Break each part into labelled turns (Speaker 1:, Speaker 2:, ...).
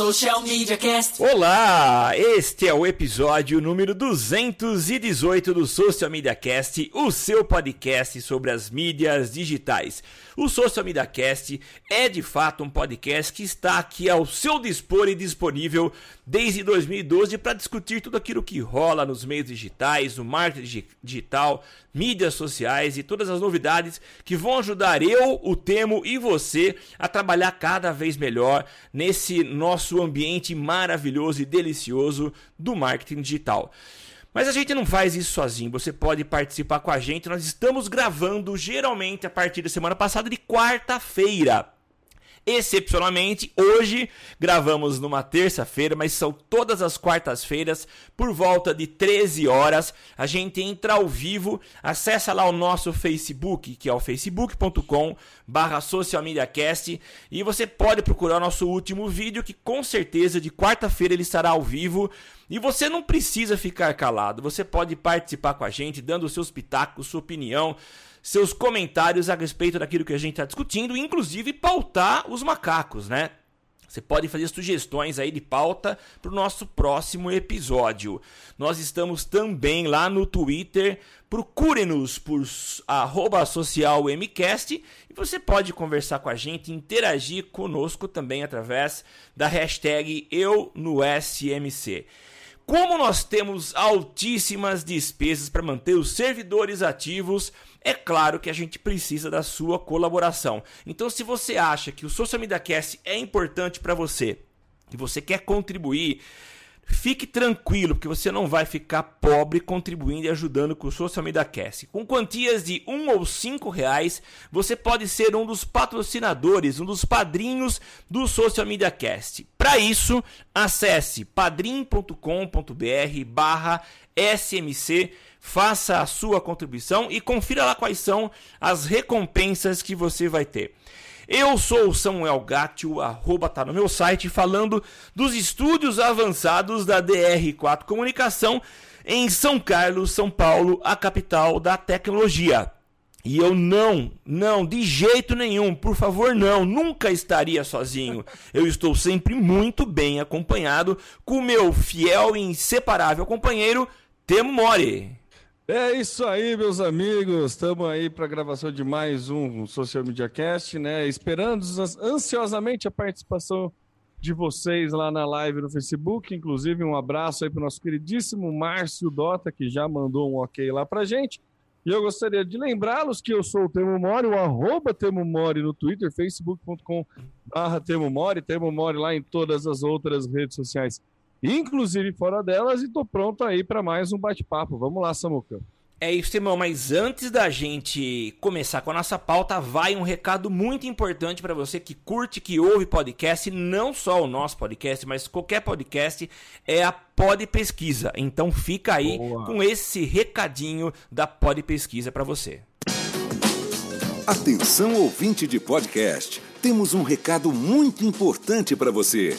Speaker 1: Social Media Cast.
Speaker 2: Olá, este é o episódio número 218 do Social Media Cast, o seu podcast sobre as mídias digitais. O Social Media Cast é de fato um podcast que está aqui ao seu dispor e disponível desde 2012 para discutir tudo aquilo que rola nos meios digitais, no marketing digital, mídias sociais e todas as novidades que vão ajudar eu, o Temo e você a trabalhar cada vez melhor nesse nosso ambiente maravilhoso e delicioso do marketing digital. Mas a gente não faz isso sozinho, você pode participar com a gente. Nós estamos gravando geralmente a partir da semana passada de quarta-feira. Excepcionalmente, hoje gravamos numa terça-feira, mas são todas as quartas-feiras, por volta de 13 horas. A gente entra ao vivo, acessa lá o nosso Facebook, que é o facebook.com barra socialmediacast, e você pode procurar o nosso último vídeo, que com certeza de quarta-feira ele estará ao vivo. E você não precisa ficar calado, você pode participar com a gente, dando seus pitacos, sua opinião seus comentários a respeito daquilo que a gente está discutindo, inclusive pautar os macacos, né? Você pode fazer sugestões aí de pauta para o nosso próximo episódio. Nós estamos também lá no Twitter. Procure-nos por socialmcast e você pode conversar com a gente, interagir conosco também através da hashtag Eu no SMC. Como nós temos altíssimas despesas para manter os servidores ativos, é claro que a gente precisa da sua colaboração. Então, se você acha que o Social Media Cast é importante para você, e você quer contribuir, Fique tranquilo, porque você não vai ficar pobre contribuindo e ajudando com o Social Media Cast. Com quantias de um ou cinco reais, você pode ser um dos patrocinadores, um dos padrinhos do Social Media Cast. Para isso, acesse padrim.com.br barra smc faça a sua contribuição e confira lá quais são as recompensas que você vai ter. Eu sou o Samuel Gatti, o arroba tá no meu site, falando dos estúdios avançados da DR4 Comunicação em São Carlos, São Paulo, a capital da tecnologia. E eu não, não, de jeito nenhum, por favor, não, nunca estaria sozinho. Eu estou sempre muito bem acompanhado com meu fiel e inseparável companheiro, Temo Mori.
Speaker 3: É isso aí, meus amigos. Estamos aí para a gravação de mais um Social Media Cast, né? Esperando ansiosamente a participação de vocês lá na live no Facebook. Inclusive, um abraço aí para o nosso queridíssimo Márcio Dota, que já mandou um ok lá para gente. E eu gostaria de lembrá-los que eu sou o Temo Mori, o arroba Temo Mori no Twitter, facebook.com Temo Mori, Temo Mori lá em todas as outras redes sociais inclusive fora delas, e tô pronto aí para mais um bate-papo. Vamos lá, Samuca.
Speaker 2: É isso, irmão, mas antes da gente começar com a nossa pauta, vai um recado muito importante para você que curte, que ouve podcast, não só o nosso podcast, mas qualquer podcast, é a Pod Pesquisa. Então fica aí Boa. com esse recadinho da Pod Pesquisa para você.
Speaker 4: Atenção ouvinte de podcast, temos um recado muito importante para você.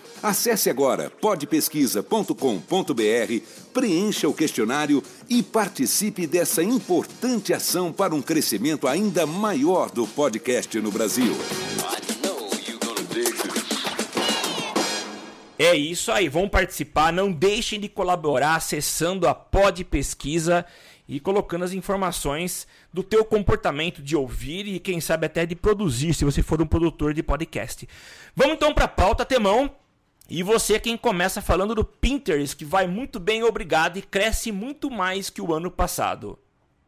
Speaker 4: Acesse agora podpesquisa.com.br, preencha o questionário e participe dessa importante ação para um crescimento ainda maior do podcast no Brasil.
Speaker 2: É isso aí, vão participar, não deixem de colaborar acessando a Pod Pesquisa e colocando as informações do teu comportamento de ouvir e quem sabe até de produzir, se você for um produtor de podcast. Vamos então para a pauta, Temão. E você é quem começa falando do Pinterest, que vai muito bem, obrigado, e cresce muito mais que o ano passado.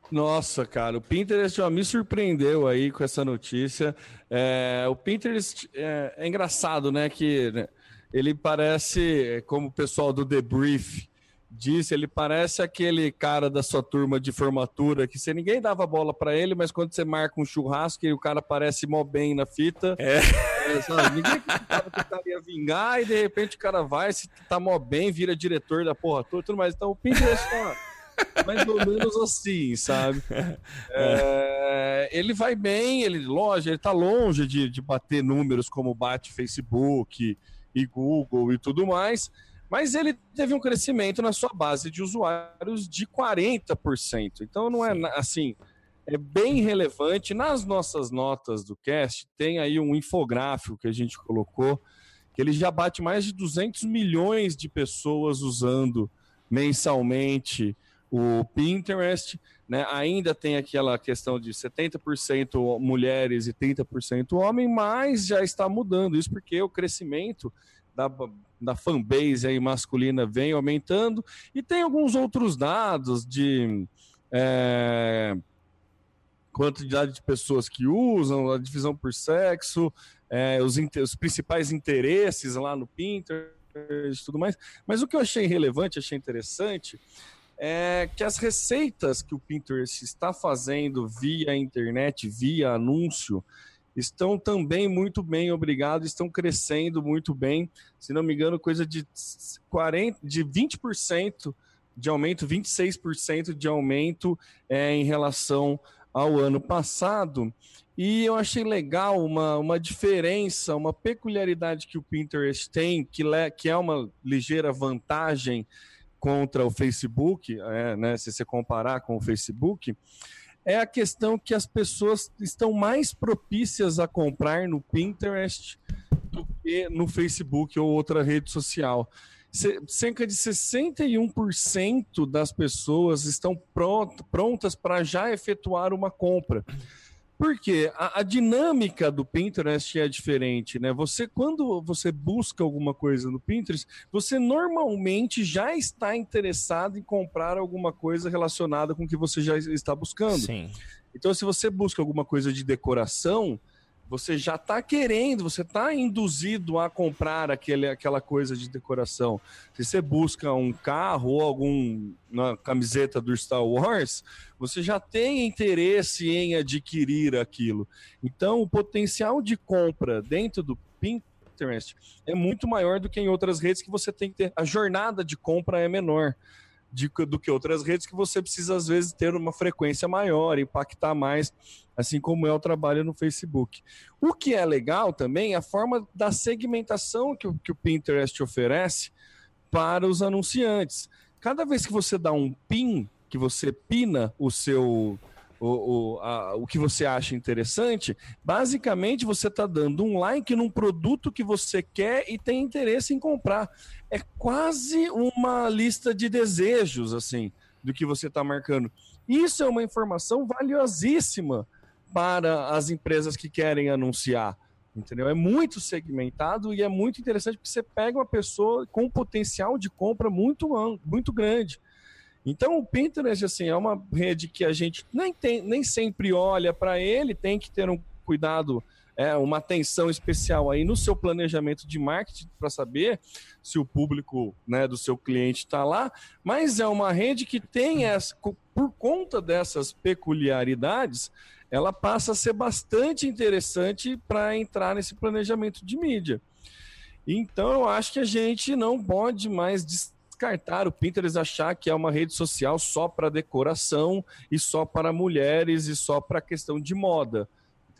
Speaker 3: Nossa, cara, o Pinterest ó, me surpreendeu aí com essa notícia. É, o Pinterest é, é, engraçado, né? Que né, ele parece, como o pessoal do The Brief disse, ele parece aquele cara da sua turma de formatura que você ninguém dava bola para ele, mas quando você marca um churrasco e o cara parece mó bem na fita, é. É, sabe? ninguém acreditava que o cara ia vingar e de repente o cara vai, se tá mó bem, vira diretor da porra toda, tudo mais. Então o Pinterest tá, mais ou menos assim, sabe? É, ele vai bem, ele, lógico, ele tá longe de, de bater números como bate Facebook e Google e tudo mais, mas ele teve um crescimento na sua base de usuários de 40%. Então não é assim, é bem relevante. Nas nossas notas do cast, tem aí um infográfico que a gente colocou, que ele já bate mais de 200 milhões de pessoas usando mensalmente o Pinterest. Né? Ainda tem aquela questão de 70% mulheres e 30% homem, mas já está mudando isso porque o crescimento da, da fanbase aí masculina vem aumentando e tem alguns outros dados de é, quantidade de pessoas que usam, a divisão por sexo, é, os, os principais interesses lá no Pinterest e tudo mais. Mas o que eu achei relevante, achei interessante, é que as receitas que o Pinterest está fazendo via internet, via anúncio, estão também muito bem, obrigado, estão crescendo muito bem. Se não me engano, coisa de 40, de 20% de aumento, 26% de aumento é, em relação ao ano passado. E eu achei legal uma, uma diferença, uma peculiaridade que o Pinterest tem, que, le, que é uma ligeira vantagem contra o Facebook, é, né, se você comparar com o Facebook, é a questão que as pessoas estão mais propícias a comprar no Pinterest do que no Facebook ou outra rede social. cerca de 61% das pessoas estão prontas para já efetuar uma compra. Porque a, a, dinâmica do Pinterest é diferente, né? Você, quando você busca alguma coisa no Pinterest, você normalmente já está interessado em comprar alguma coisa relacionada com o que você já está buscando. Sim. Então, se você busca alguma coisa de decoração, você já está querendo, você está induzido a comprar aquele, aquela coisa de decoração. Se você busca um carro ou alguma camiseta do Star Wars, você já tem interesse em adquirir aquilo. Então, o potencial de compra dentro do Pinterest é muito maior do que em outras redes que você tem que ter. A jornada de compra é menor de, do que outras redes que você precisa, às vezes, ter uma frequência maior, impactar mais, assim como é o trabalho no Facebook. O que é legal também é a forma da segmentação que o, que o Pinterest oferece para os anunciantes. Cada vez que você dá um pin, que você pina o seu o, o, a, o que você acha interessante, basicamente você está dando um like num produto que você quer e tem interesse em comprar. É quase uma lista de desejos, assim, do que você está marcando. Isso é uma informação valiosíssima para as empresas que querem anunciar. Entendeu? É muito segmentado e é muito interessante porque você pega uma pessoa com potencial de compra muito, muito grande. Então o Pinterest assim é uma rede que a gente nem, tem, nem sempre olha para ele, tem que ter um cuidado, é, uma atenção especial aí no seu planejamento de marketing para saber se o público né, do seu cliente está lá, mas é uma rede que tem essa, por conta dessas peculiaridades, ela passa a ser bastante interessante para entrar nesse planejamento de mídia. Então eu acho que a gente não pode mais descartar o Pinterest achar que é uma rede social só para decoração e só para mulheres e só para questão de moda.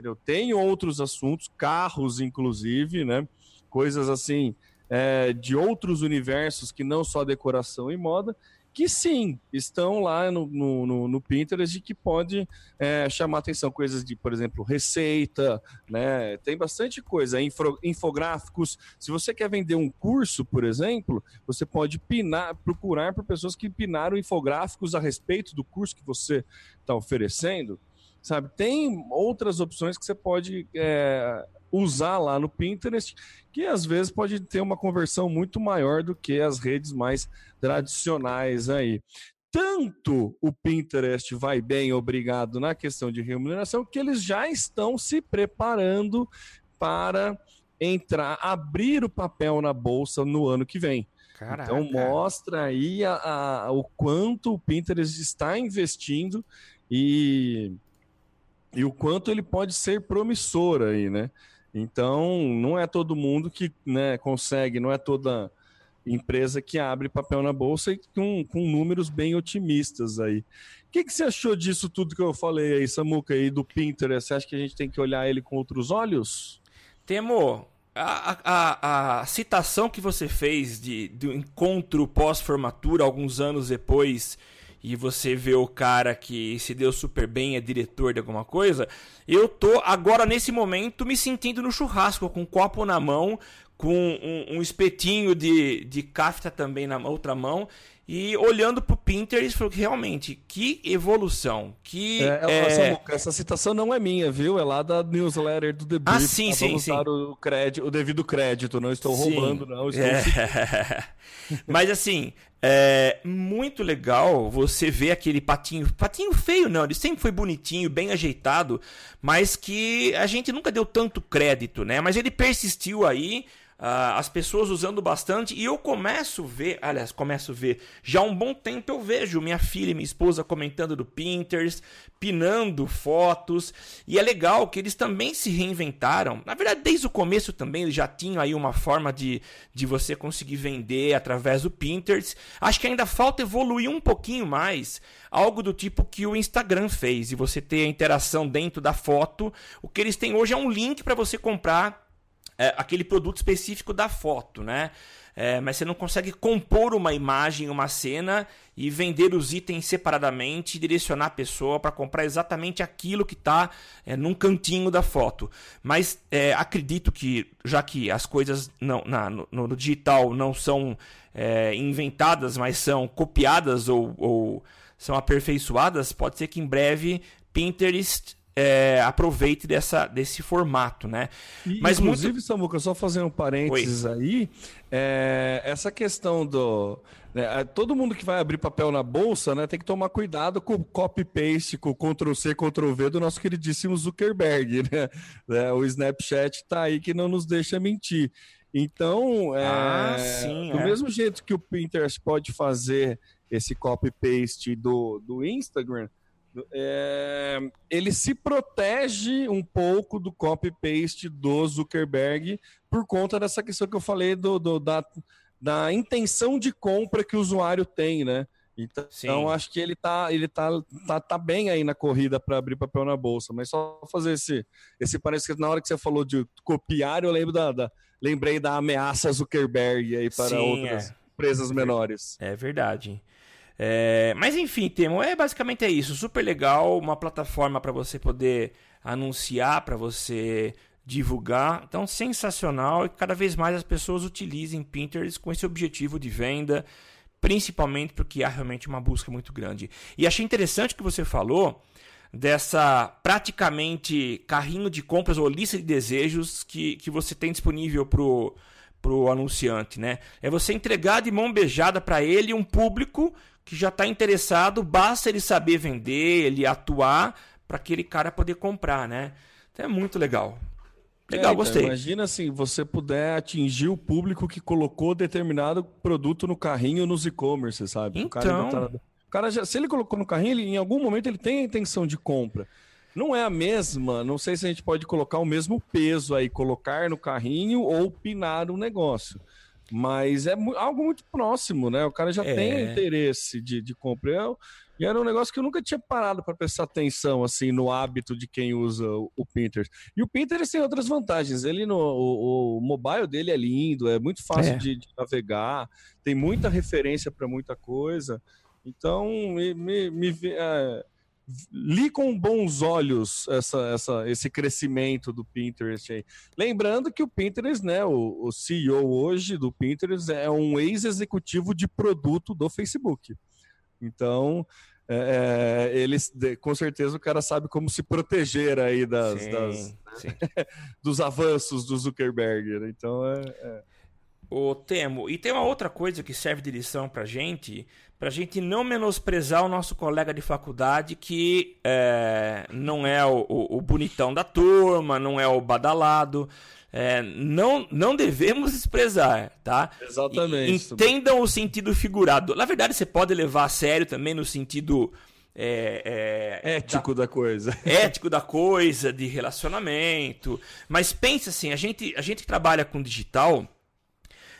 Speaker 3: Entendeu? Tem outros assuntos, carros inclusive, né? Coisas assim é, de outros universos que não só decoração e moda, que sim, estão lá no, no, no Pinterest e que pode é, chamar atenção. Coisas de, por exemplo, receita, né? Tem bastante coisa, info, infográficos. Se você quer vender um curso, por exemplo, você pode pinar, procurar por pessoas que pinaram infográficos a respeito do curso que você está oferecendo. Sabe, tem outras opções que você pode é, usar lá no Pinterest, que às vezes pode ter uma conversão muito maior do que as redes mais tradicionais aí. Tanto o Pinterest vai bem, obrigado, na questão de remuneração, que eles já estão se preparando para entrar, abrir o papel na bolsa no ano que vem. Caraca. Então mostra aí a, a, o quanto o Pinterest está investindo e, e o quanto ele pode ser promissor aí, né? Então, não é todo mundo que né, consegue, não é toda empresa que abre papel na bolsa e com, com números bem otimistas aí. O que, que você achou disso tudo que eu falei aí, Samuca, aí do Pinterest? Você acha que a gente tem que olhar ele com outros olhos?
Speaker 2: Temo, a, a, a citação que você fez de, do encontro pós-formatura, alguns anos depois, e você vê o cara que se deu super bem, é diretor de alguma coisa, eu tô agora nesse momento me sentindo no churrasco, com um copo na mão, com um, um espetinho de, de cafta também na outra mão, e olhando pro Pinterest, falou que realmente, que evolução, que...
Speaker 3: É, é... Essa, essa, citação não é minha, viu? É lá da newsletter do The
Speaker 2: Brief. Ah, sim, sim,
Speaker 3: Vamos
Speaker 2: sim.
Speaker 3: O, crédito, o devido crédito, não estou sim. roubando, não. Estou...
Speaker 2: É. Mas assim, é muito legal você ver aquele patinho, patinho feio não, ele sempre foi bonitinho, bem ajeitado, mas que a gente nunca deu tanto crédito, né? Mas ele persistiu aí, Uh, as pessoas usando bastante e eu começo a ver, aliás, começo a ver, já há um bbom tempo eu vejo minha filha e minha esposa comentando do Pinterest, pinando fotos, e é legal que eles também se reinventaram. Na verdade, desde o começo também eles já tinham aí uma forma de, de você conseguir vender através do Pinterest. Acho que ainda falta evoluir um pouquinho mais, algo do tipo que o Instagram fez, e você ter a interação dentro da foto. O que eles têm hoje é um link para você comprar é, aquele produto específico da foto, né? É, mas você não consegue compor uma imagem, uma cena e vender os itens separadamente e direcionar a pessoa para comprar exatamente aquilo que está é, num cantinho da foto. Mas é, acredito que, já que as coisas não, na, no, no, digital não são é, inventadas, mas são copiadas ou, ou são aperfeiçoadas, pode ser que em breve Pinterest é, aproveite dessa, desse formato, né?
Speaker 3: E, Mas inclusive, muito... Samuca, só fazer um parênteses Oi. aí, é, essa questão do... Né, é, todo mundo que vai abrir papel na bolsa, né, tem que tomar cuidado com o copy-paste, com o Ctrl-C, Ctrl-V do nosso queridíssimo Zuckerberg, né? É, o Snapchat está aí que não nos deixa mentir. Então, é, ah, sim, do é. mesmo jeito que o Pinterest pode fazer esse copy-paste do, do Instagram, é, ele se protege um pouco do copy-paste do Zuckerberg por conta dessa questão que eu falei do, do da, da intenção de compra que o usuário tem, né? Então, acho que ele tá, ele tá, tá, tá bem aí na corrida para abrir papel na bolsa. Mas só fazer esse, esse parece que na hora que você falou de copiar, eu lembro da, da lembrei da ameaça Zuckerberg aí para Sim, outras é. empresas menores.
Speaker 2: É verdade. É, mas enfim, Temo, é basicamente é isso. Super legal, uma plataforma para você poder anunciar, para você divulgar. Então, sensacional e cada vez mais as pessoas utilizem Pinterest com esse objetivo de venda, principalmente porque há realmente uma busca muito grande. E achei interessante que você falou dessa praticamente carrinho de compras ou lista de desejos que, que você tem disponível pro pro anunciante, né? É você entregar de mão beijada para ele um público que já está interessado, basta ele saber vender, ele atuar para aquele cara poder comprar, né? Então é muito legal. Legal, é, então, gostei.
Speaker 3: Imagina se você puder atingir o público que colocou determinado produto no carrinho nos e-commerce, sabe?
Speaker 2: Então... O cara,
Speaker 3: tá... o cara já, se ele colocou no carrinho, ele, em algum momento ele tem a intenção de compra. Não é a mesma, não sei se a gente pode colocar o mesmo peso aí, colocar no carrinho ou pinar o negócio. Mas é algo muito próximo, né? O cara já é. tem interesse de, de compra. Eu, e era um negócio que eu nunca tinha parado para prestar atenção assim no hábito de quem usa o, o Pinterest. E o Pinterest tem outras vantagens. Ele no o, o mobile dele é lindo, é muito fácil é. de, de, navegar, tem muita referência para muita coisa. Então me, me, me é, li com bons olhos essa, essa, esse crescimento do Pinterest aí. Lembrando que o Pinterest, né, o, o CEO hoje do Pinterest é um ex-executivo de produto do Facebook. Então, é, é eles, com certeza o cara sabe como se proteger aí das, sim, das sim. dos avanços do Zuckerberg. Né? Então, é, é
Speaker 2: o Temo, e tem uma outra coisa que serve de lição pra gente, pra gente não menosprezar o nosso colega de faculdade que é, não é o, o, o, bonitão da turma, não é o badalado. É, não, não devemos desprezar, tá?
Speaker 3: Exatamente.
Speaker 2: entendam o sentido figurado. Na verdade, você pode levar a sério também no sentido é,
Speaker 3: é, ético da, da, coisa.
Speaker 2: Ético da coisa, de relacionamento. Mas pense assim, a gente, a gente que trabalha com digital,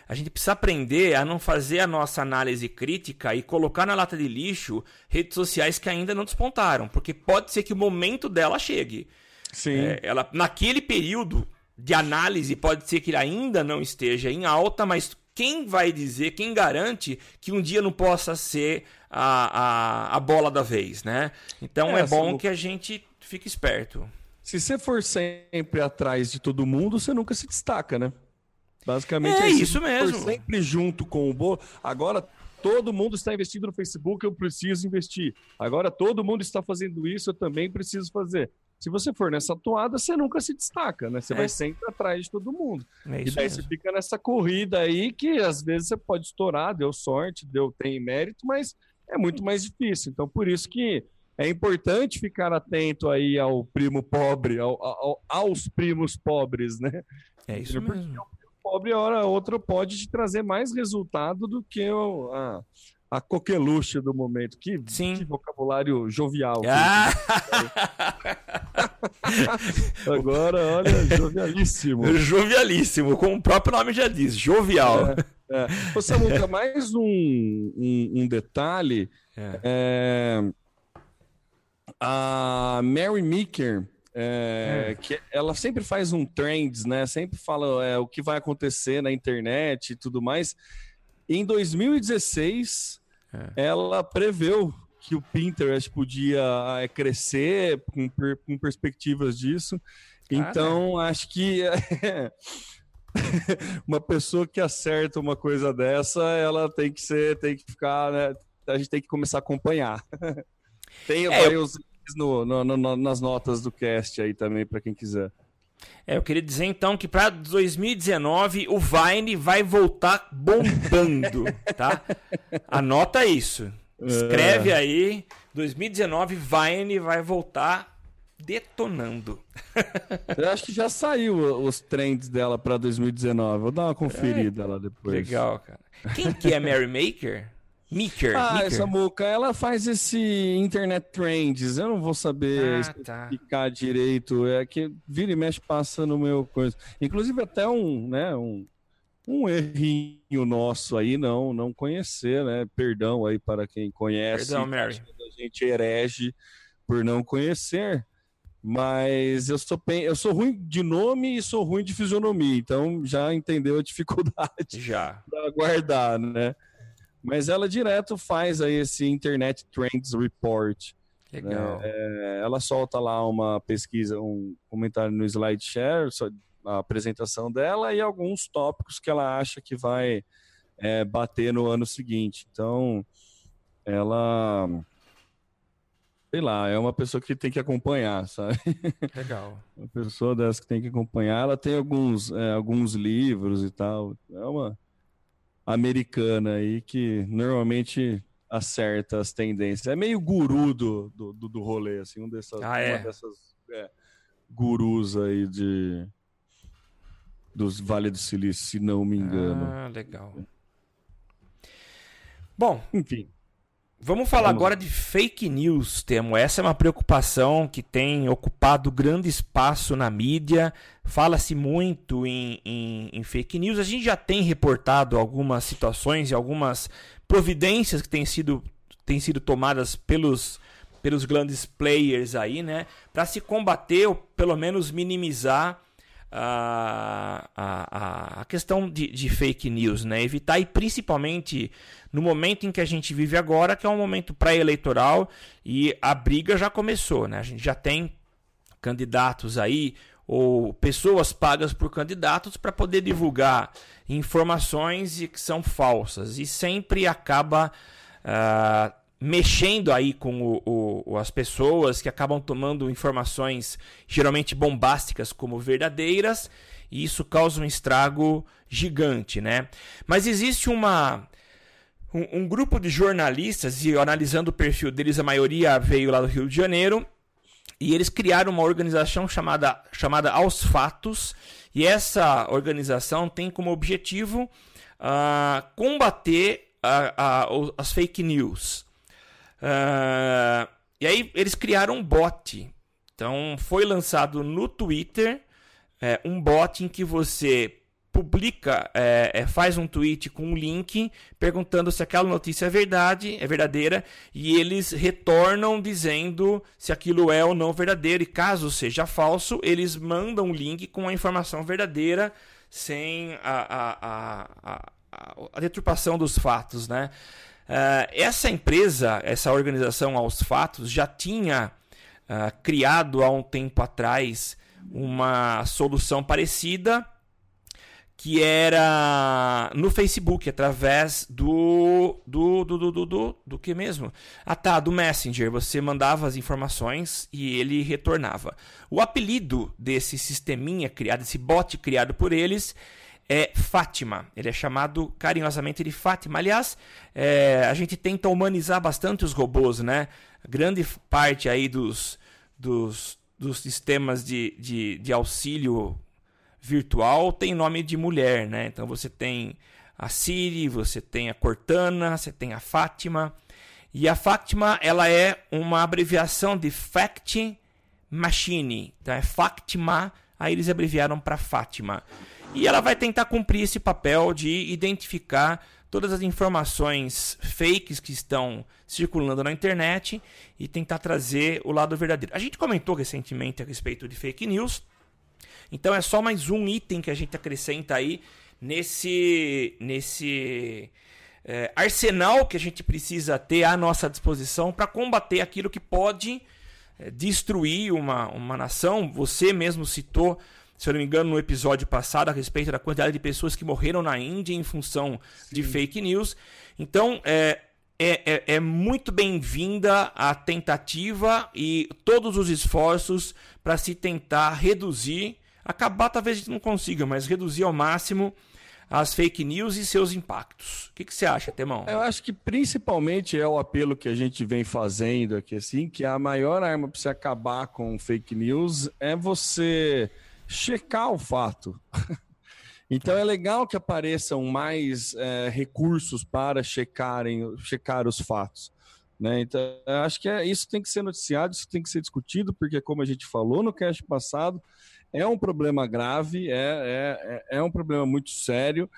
Speaker 2: a gente precisa aprender a não fazer a nossa análise crítica e colocar na lata de lixo redes sociais que ainda não despontaram, porque pode ser que o momento dela chegue.
Speaker 3: Sim.
Speaker 2: É, ela, naquele período de análise, pode ser que ele ainda não esteja em alta, mas quem vai dizer, quem garante que um dia não possa ser a, a, a bola da vez, né? Então é, é bom que a gente fique esperto.
Speaker 3: Se você for sempre atrás de todo mundo, você nunca se destaca, né? Basicamente
Speaker 2: é, é isso mesmo.
Speaker 3: For sempre junto com o bolo. Agora todo mundo está investindo no Facebook, eu preciso investir. Agora todo mundo está fazendo isso, eu também preciso fazer. Se você for nessa toada, você nunca se destaca, né? Você é. vai sempre atrás de todo mundo. É e daí mesmo. você fica nessa corrida aí que às vezes você pode estourar, deu sorte, deu tem mérito, mas é muito mais difícil. Então por isso que é importante ficar atento aí ao primo pobre, ao, ao, aos primos pobres, né?
Speaker 2: É isso Porque mesmo.
Speaker 3: O primo pobre, hora outra, pode te trazer mais resultado do que o, a, a coqueluche do momento. Que,
Speaker 2: Sim.
Speaker 3: que vocabulário jovial. Ah! Agora, olha, jovialíssimo.
Speaker 2: Jovialíssimo, como o próprio nome já diz, jovial. É,
Speaker 3: é. Ô, Samuca, mais um, um, um detalhe. É. É, a Mary Meeker, é, é. que ela sempre faz um trends, né? Sempre fala é, o que vai acontecer na internet e tudo mais. Em 2016, é. ela preveu que o Pinterest podia é, crescer com, com perspectivas disso. Então, acho que uma pessoa que acerta uma coisa dessa, ela tem que ser, tem que ficar, né? A gente tem que começar a acompanhar. tem é, vários no, no, no, nas notas do cast aí também, para quem quiser.
Speaker 2: É, eu queria dizer então que para 2019 o Vine vai voltar bombando, tá? Anota isso. Escreve é. aí, 2019 Vine vai voltar detonando.
Speaker 3: Eu acho que já saiu os trends dela para 2019. Vou dar uma conferida é, lá depois.
Speaker 2: Legal, cara. Quem que é Mary Maker? Meeker.
Speaker 3: Ah,
Speaker 2: Meeker.
Speaker 3: essa moca, ela faz esse internet trends. Eu não vou saber ah, tá. explicar direito. É que vira e mexe passa no meu coisa. Inclusive até um, né, um, um errinho nosso aí não não conhecer, né? Perdão aí para quem conhece.
Speaker 2: Perdão, Mary.
Speaker 3: A gente herege por não conhecer. Mas eu sou, eu sou ruim de nome e sou ruim de fisionomia, então já entendeu a dificuldade
Speaker 2: já
Speaker 3: para guardar, né? Mas ela direto faz aí esse Internet Trends Report.
Speaker 2: Legal.
Speaker 3: Né? É, ela solta lá uma pesquisa, um comentário no SlideShare, a apresentação dela e alguns tópicos que ela acha que vai é, bater no ano seguinte. Então, ela sei lá, é uma pessoa que tem que acompanhar, sabe?
Speaker 2: Legal.
Speaker 3: uma pessoa dessa que tem que acompanhar. Ela tem alguns, é, alguns livros e tal. É uma americana aí que normalmente acerta as tendências. É meio guru do, do, do rolê, assim, um dessas,
Speaker 2: ah, é?
Speaker 3: uma dessas é, gurus aí de dos Vale do Silício, se não me engano.
Speaker 2: Ah, legal. Bom,
Speaker 3: enfim.
Speaker 2: Vamos falar Vamos. agora de fake news, Temo. Essa é uma preocupação que tem ocupado grande espaço na mídia. Fala-se muito em, em, em, fake news. A gente já tem reportado algumas situações e algumas providências que têm sido, têm sido tomadas pelos, pelos grandes players aí, né? Para se combater ou pelo menos minimizar a, a, a questão de, de, fake news, né? Evitar e principalmente no momento em que a gente vive agora, que é um momento pré-eleitoral e a briga já começou, né? A gente já tem candidatos aí ou pessoas pagas por candidatos para poder divulgar informações que são falsas e sempre acaba uh, mexendo aí com o, o, as pessoas que acabam tomando informações geralmente bombásticas como verdadeiras e isso causa um estrago gigante, né? Mas existe uma um, um, grupo de jornalistas e analisando o perfil deles a maioria veio lá do Rio de Janeiro e eles criaram uma organização chamada chamada Aos Fatos e essa organização tem como objetivo uh, combater as fake news. Uh, e aí eles criaram um bot. Então foi lançado no Twitter é, um bot em que você publica, é, é, faz um tweet com um link perguntando se aquela notícia é verdade, é verdadeira, e eles retornam dizendo se aquilo é ou não verdadeiro. E caso seja falso, eles mandam um link com a informação verdadeira sem a, a, a, a, a deturpação dos fatos, né? Uh, essa empresa, essa organização aos fatos, já tinha uh, criado há um tempo atrás uma solução parecida que era no Facebook, através do. Do, do, do, do, do, do que mesmo? Ah tá, do Messenger. Você mandava as informações e ele retornava. O apelido desse sisteminha criado, esse bot criado por eles, é Fátima. Ele é chamado carinhosamente de Fátima. Aliás, é, a gente tenta humanizar bastante os robôs, né? Grande parte aí dos, dos, dos sistemas de, de, de auxílio virtual tem nome de mulher, né? Então você tem a Siri, você tem a Cortana, você tem a Fátima. E a Fátima, ela é uma abreviação de Fact Machine. Então é Fátima, aí eles abreviaram para Fátima. E ela vai tentar cumprir esse papel de identificar todas as informações fakes que estão circulando na internet e tentar trazer o lado verdadeiro. A gente comentou recentemente a respeito de fake news. Então é só mais um item que a gente acrescenta aí nesse, nesse é, arsenal que a gente precisa ter à nossa disposição para combater aquilo que pode destruir uma, uma nação. Você mesmo citou, se eu não me engano, no episódio passado a respeito da quantidade de pessoas que morreram na Índia em função Sim. de fake news. Então, é, é, é, é, muito bem-vinda a tentativa e todos os esforços para se tentar reduzir Acabar talvez a gente não consiga, mas reduzir ao máximo as fake news e seus impactos. O que, que você acha, Temão?
Speaker 3: Eu acho que principalmente é o apelo que a gente vem fazendo aqui, assim, que a maior arma para você acabar com fake news é você checar o fato. então é legal que apareçam mais é, recursos para checarem, checar os fatos. Né? Então, acho que é, isso tem que ser noticiado, isso tem que ser discutido, porque, como a gente falou no cast passado, é um problema grave, é, é, é, é um problema muito sério.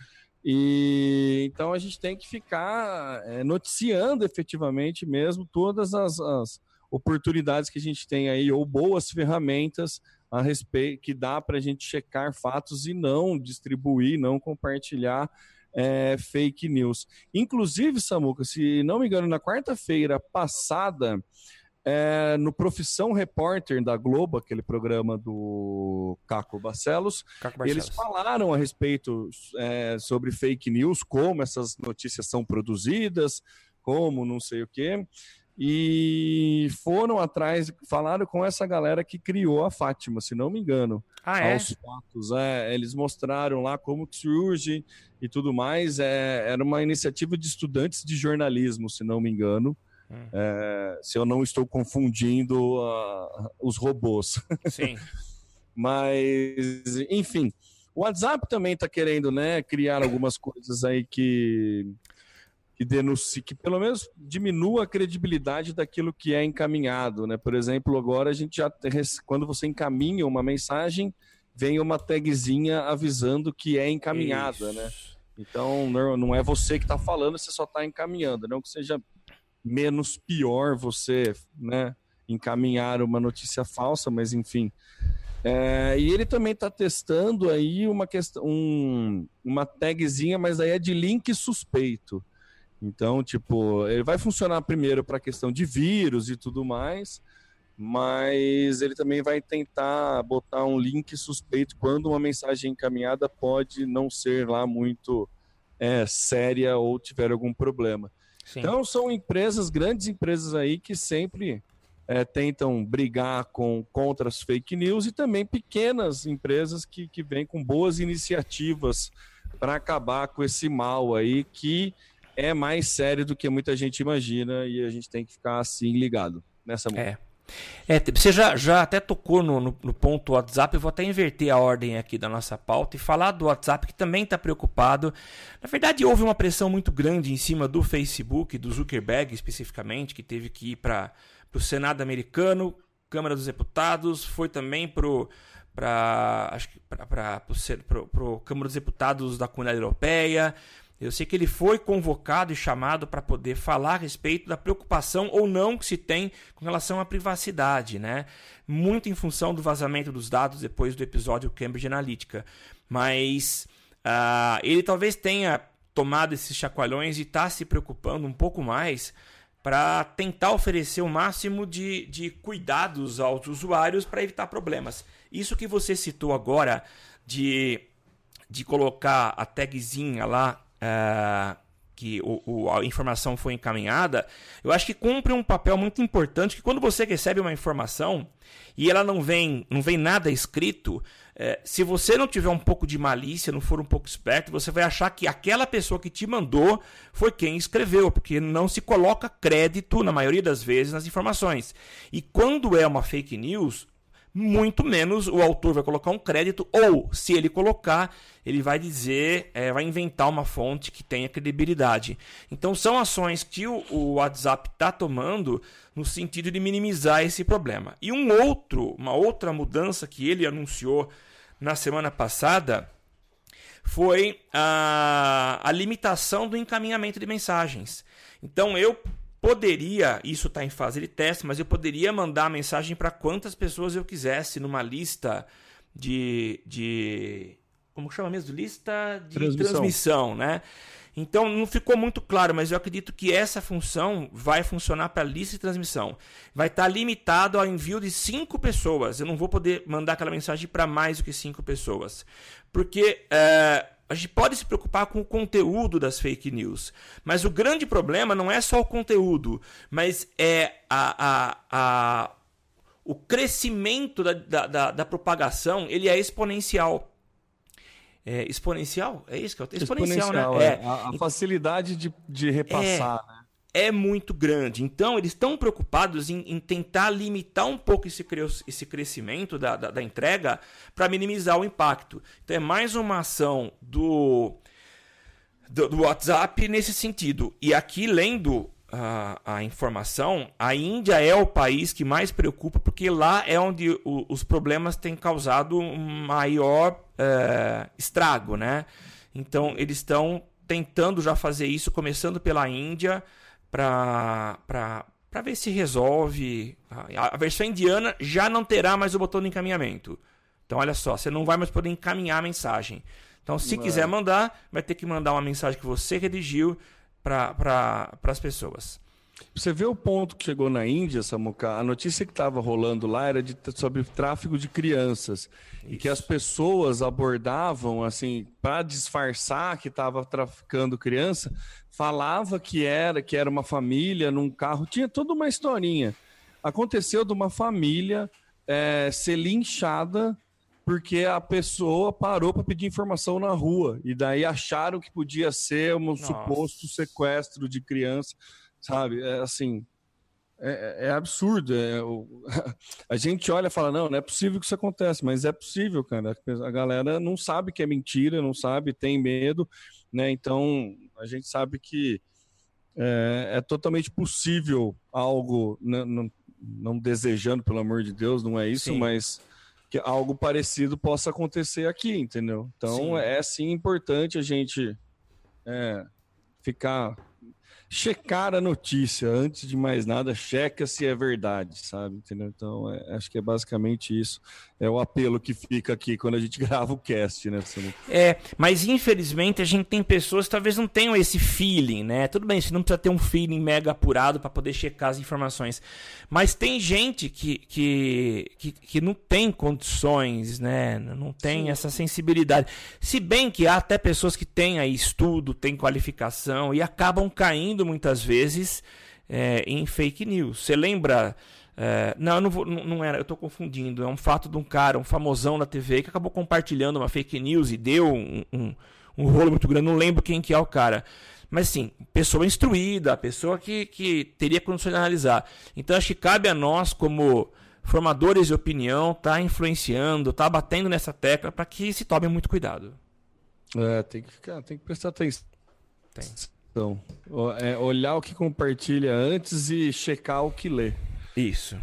Speaker 3: E então a gente tem que ficar é, noticiando efetivamente mesmo todas as, as, oportunidades que a gente tem aí, ou boas ferramentas a respeito que dá para a gente checar fatos e não distribuir, não compartilhar é, fake news. Inclusive, Samuca, se não me engano, na quarta-feira passada é, no Profissão Repórter da Globo, aquele programa do Caco Barcelos, Caco Barcelos. eles falaram a respeito é, sobre fake news, como essas notícias são produzidas, como não sei o quê, e foram atrás, falaram com essa galera que criou a Fátima, se não me engano.
Speaker 2: Ah, é?
Speaker 3: Aos fatos, é, eles mostraram lá como surge e tudo mais. É, era uma iniciativa de estudantes de jornalismo, se não me engano. Hum. É, se eu não estou confundindo uh, os robôs.
Speaker 2: Sim.
Speaker 3: Mas, enfim, o WhatsApp também está querendo né, criar algumas coisas aí que, que denuncie, que pelo menos diminua a credibilidade daquilo que é encaminhado. Né? Por exemplo, agora a gente já, quando você encaminha uma mensagem, vem uma tagzinha avisando que é encaminhada, né? Então não é você que está falando, você só está encaminhando, não que seja menos pior você né, encaminhar uma notícia falsa, mas enfim. É, e ele também está testando aí uma questão, um, uma tagzinha, mas aí é de link suspeito. Então, tipo, ele vai funcionar primeiro para a questão de vírus e tudo mais, mas ele também vai tentar botar um link suspeito quando uma mensagem encaminhada pode não ser lá muito é, séria ou tiver algum problema. Sim. Então são empresas, grandes empresas aí que sempre é, tentam brigar com, contra as fake news e também pequenas empresas que, que vêm com boas iniciativas para acabar com esse mal aí que é mais sério do que muita gente imagina e a gente tem que ficar assim ligado nessa
Speaker 2: É. É, você já, já até tocou no, no, no, ponto WhatsApp, eu vou até inverter a ordem aqui da nossa pauta e falar do WhatsApp que também está preocupado. Na verdade, houve uma pressão muito grande em cima do Facebook, do Zuckerberg especificamente, que teve que ir para o Senado americano Câmara dos Deputados, foi também pro para acho que para o Câmara dos Deputados da Comunidade Europeia. Eu sei que ele foi convocado e chamado para poder falar a respeito da preocupação ou não que se tem com relação à privacidade, né? Muito em função do vazamento dos dados depois do episódio Cambridge Analytica. Mas uh, ele talvez tenha tomado esses chacoalhões e está se preocupando um pouco mais para tentar oferecer o máximo de, de cuidados aos usuários para evitar problemas. Isso que você citou agora de, de colocar a tagzinha lá. Uh, que o, o, a informação foi encaminhada, eu acho que cumpre um papel muito importante que quando você recebe uma informação e ela não vem, não vem nada escrito, é, se você não tiver um pouco de malícia, não for um pouco esperto, você vai achar que aquela pessoa que te mandou foi quem escreveu, porque não se coloca crédito, na maioria das vezes, nas informações. E quando é uma fake news, muito menos o autor vai colocar um crédito, ou se ele colocar, ele vai dizer, é, vai inventar uma fonte que tenha credibilidade. Então são ações que o, o WhatsApp está tomando no sentido de minimizar esse problema. E um outro, uma outra mudança que ele anunciou na semana passada foi a, a limitação do encaminhamento de mensagens. Então eu poderia, isso está em fase de teste, mas eu poderia mandar a mensagem para quantas pessoas eu quisesse numa lista de. de como chama mesmo? Lista de transmissão, transmissão né? Então não ficou muito claro, mas eu acredito que essa função vai funcionar para lista de transmissão. Vai estar tá limitado ao envio de cinco pessoas. Eu não vou poder mandar aquela mensagem para mais do que cinco pessoas. Porque é, a gente pode se preocupar com o conteúdo das fake news, mas o grande problema não é só o conteúdo, mas é a, a, a o crescimento da, da, da, da, propagação ele é exponencial. É exponencial? É isso que eu tenho. Exponencial, exponencial né?
Speaker 3: É. é. A, a, facilidade de, de repassar,
Speaker 2: é,
Speaker 3: né?
Speaker 2: É muito grande. Então, eles estão preocupados em, em, tentar limitar um pouco esse, esse crescimento da, da, da entrega para minimizar o impacto. Então, é mais uma ação do, do, do WhatsApp nesse sentido. E aqui, lendo a, a, informação, a Índia é o país que mais preocupa, porque lá é onde o, os problemas têm causado maior é, estrago. Né? Então, eles estão tentando já fazer isso, começando pela Índia para ver se resolve. A, a versão indiana já não terá mais o botão de encaminhamento. Então, olha só, você não vai mais poder encaminhar a mensagem. Então, se quiser mandar, vai ter que mandar uma mensagem que você redigiu para pra, as pessoas.
Speaker 3: Você vê o ponto que chegou na Índia, Samuca? A notícia que estava rolando lá era de, sobre tráfico de crianças. Isso. E que as pessoas abordavam, assim, para disfarçar que estava traficando criança, falava que era, que era uma família num carro, tinha toda uma historinha. Aconteceu de uma família é, ser linchada porque a pessoa parou para pedir informação na rua. E daí acharam que podia ser um Nossa. suposto sequestro de criança sabe? É assim, é, é absurdo. É, o, a gente olha e fala, não, não é possível que isso aconteça, mas é possível, cara. A galera não sabe que é mentira, não sabe, tem medo, né? Então, a gente sabe que é, é totalmente possível algo, não, não, não, desejando, pelo amor de Deus, não é isso, sim. mas que algo parecido possa acontecer aqui, entendeu? Então, sim. é sim importante a gente é, ficar checar a notícia. Antes de mais nada, checa se é verdade, sabe? Entendeu? Então, é, acho que é basicamente isso. É o apelo que fica aqui quando a gente grava o cast, né?
Speaker 2: É, mas infelizmente a gente tem pessoas que talvez não tenham esse feeling, né? Tudo bem, você não precisa ter um feeling mega apurado para poder checar as informações. Mas tem gente que, que, que, que não tem condições, né? Não tem Sim. essa sensibilidade. Se bem que há até pessoas que têm aí estudo, têm qualificação e acabam caindo muitas vezes é, em fake news. Você lembra. É, não, não, vou, não, era, eu estou confundindo. É um fato de um cara, um famosão da TV, que acabou compartilhando uma fake news e deu um, um, um rolo muito grande. Não lembro quem que é o cara. Mas sim, pessoa instruída, pessoa que, que teria condições de analisar. Então acho que cabe a nós, como formadores de opinião, tá influenciando, tá batendo nessa tecla para que se tome muito cuidado.
Speaker 3: É, tem que ficar, tem que prestar atenção. Tem. Então, é, olhar o que compartilha antes e checar o que lê.
Speaker 2: Isso.